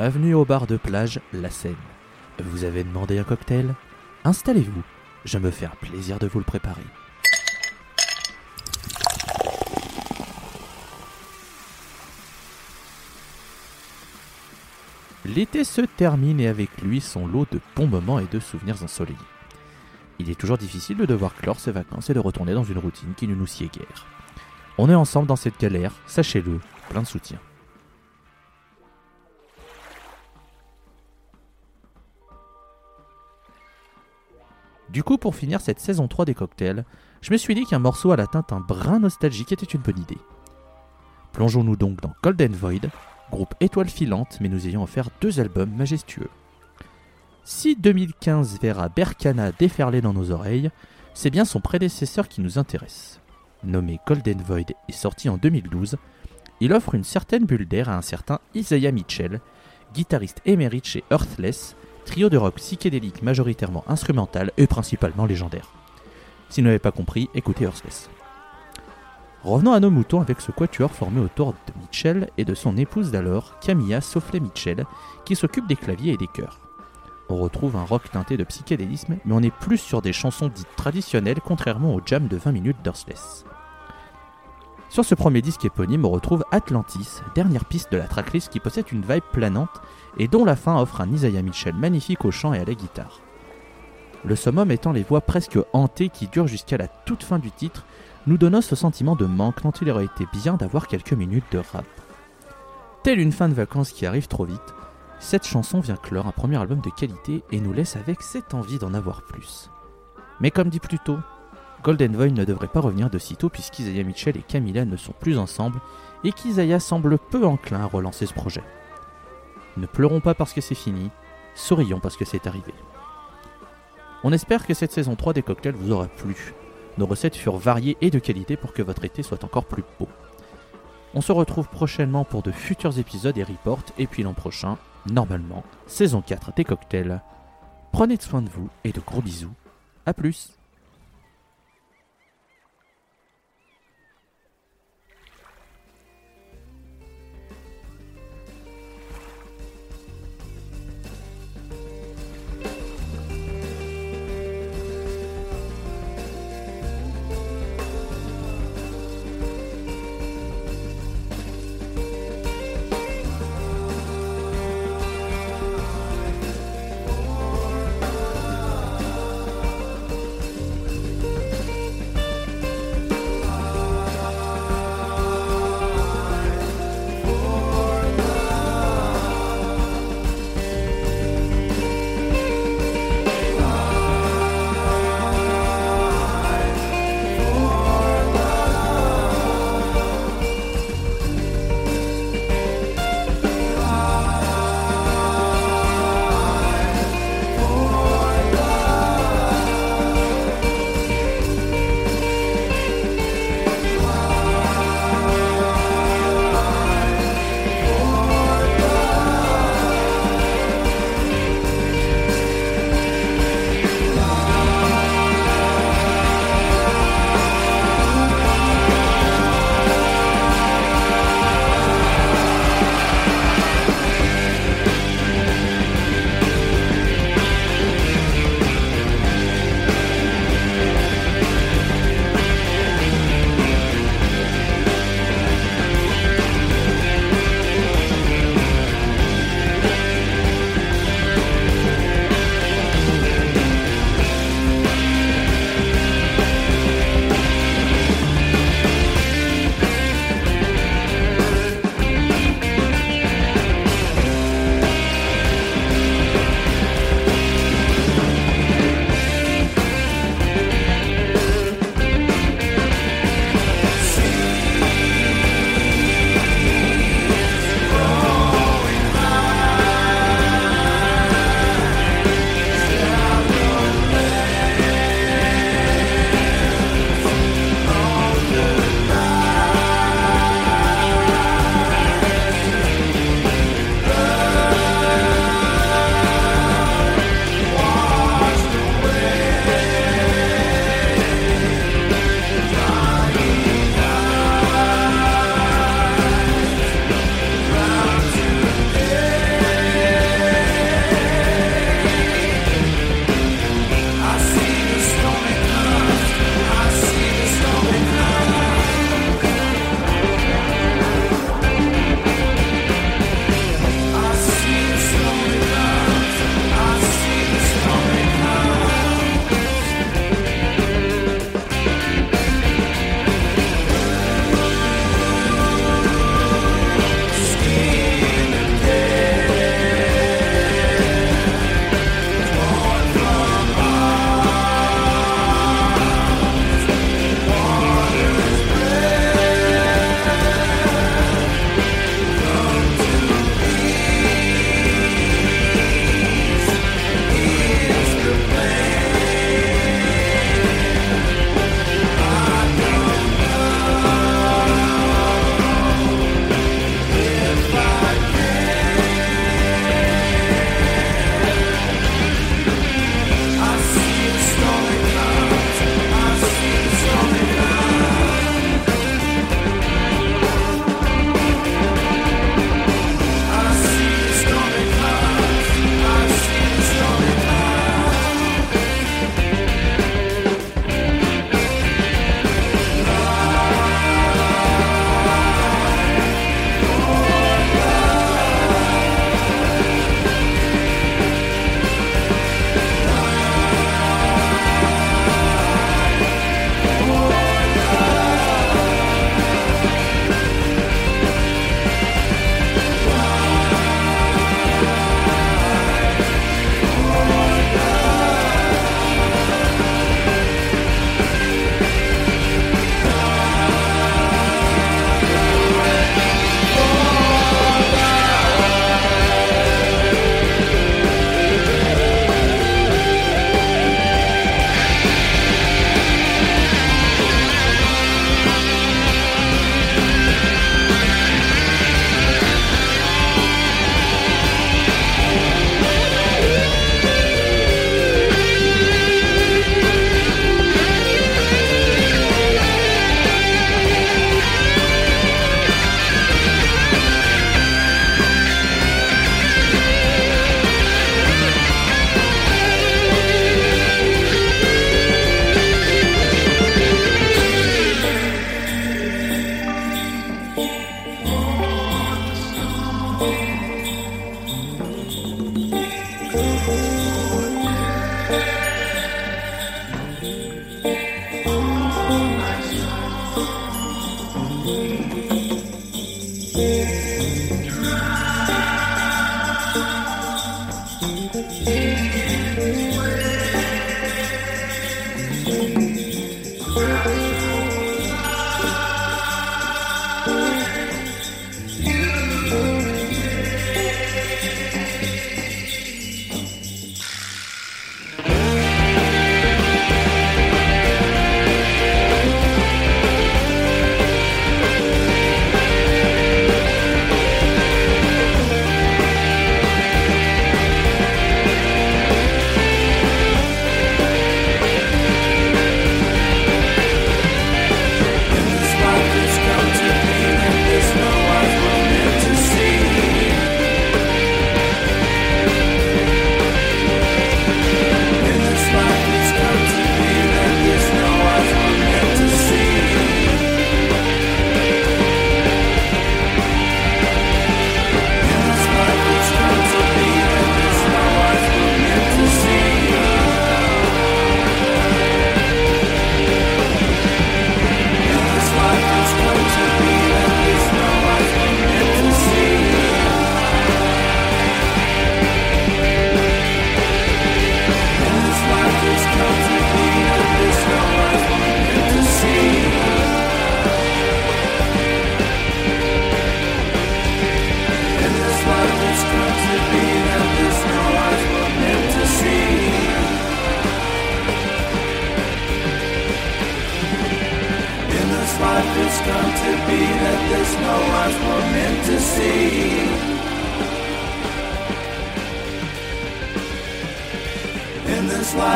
Bienvenue au bar de plage La Seine. Vous avez demandé un cocktail Installez-vous, je me fais un plaisir de vous le préparer. L'été se termine et avec lui son lot de bons moments et de souvenirs ensoleillés. Il est toujours difficile de devoir clore ses vacances et de retourner dans une routine qui ne nous sied guère. On est ensemble dans cette galère, sachez-le, plein de soutien. Du coup, pour finir cette saison 3 des cocktails, je me suis dit qu'un morceau à la teinte un brin nostalgique était une bonne idée. Plongeons-nous donc dans Golden Void, groupe étoile filante, mais nous ayant offert deux albums majestueux. Si 2015 verra Berkana déferler dans nos oreilles, c'est bien son prédécesseur qui nous intéresse. Nommé Golden Void et sorti en 2012, il offre une certaine bulle d'air à un certain Isaiah Mitchell, guitariste émérite chez Earthless, trio de rock psychédélique majoritairement instrumental et principalement légendaire. Si vous n'avez pas compris, écoutez Earthless. Revenons à nos moutons avec ce quatuor formé autour de Mitchell et de son épouse d'alors, Camilla Sofley Mitchell, qui s'occupe des claviers et des chœurs. On retrouve un rock teinté de psychédélisme, mais on est plus sur des chansons dites traditionnelles, contrairement au jam de 20 minutes d'Earthless. Sur ce premier disque éponyme, on retrouve Atlantis, dernière piste de la tracklist qui possède une vibe planante et dont la fin offre un Isaiah Mitchell magnifique au chant et à la guitare. Le summum étant les voix presque hantées qui durent jusqu'à la toute fin du titre, nous donnant ce sentiment de manque dont il aurait été bien d'avoir quelques minutes de rap. Telle une fin de vacances qui arrive trop vite, cette chanson vient clore un premier album de qualité et nous laisse avec cette envie d'en avoir plus. Mais comme dit plus tôt, Golden Void ne devrait pas revenir de sitôt puisqu'Isaiah Mitchell et Camilla ne sont plus ensemble et qu'Isaiah semble peu enclin à relancer ce projet. Ne pleurons pas parce que c'est fini, sourions parce que c'est arrivé. On espère que cette saison 3 des cocktails vous aura plu. Nos recettes furent variées et de qualité pour que votre été soit encore plus beau. On se retrouve prochainement pour de futurs épisodes et reports, et puis l'an prochain, normalement, saison 4 des cocktails. Prenez soin de vous et de gros bisous. A plus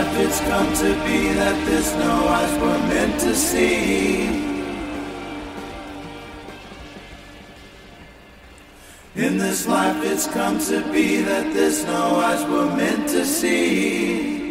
life it's come to be that this no eyes were meant to see. In this life it's come to be that this no eyes were meant to see.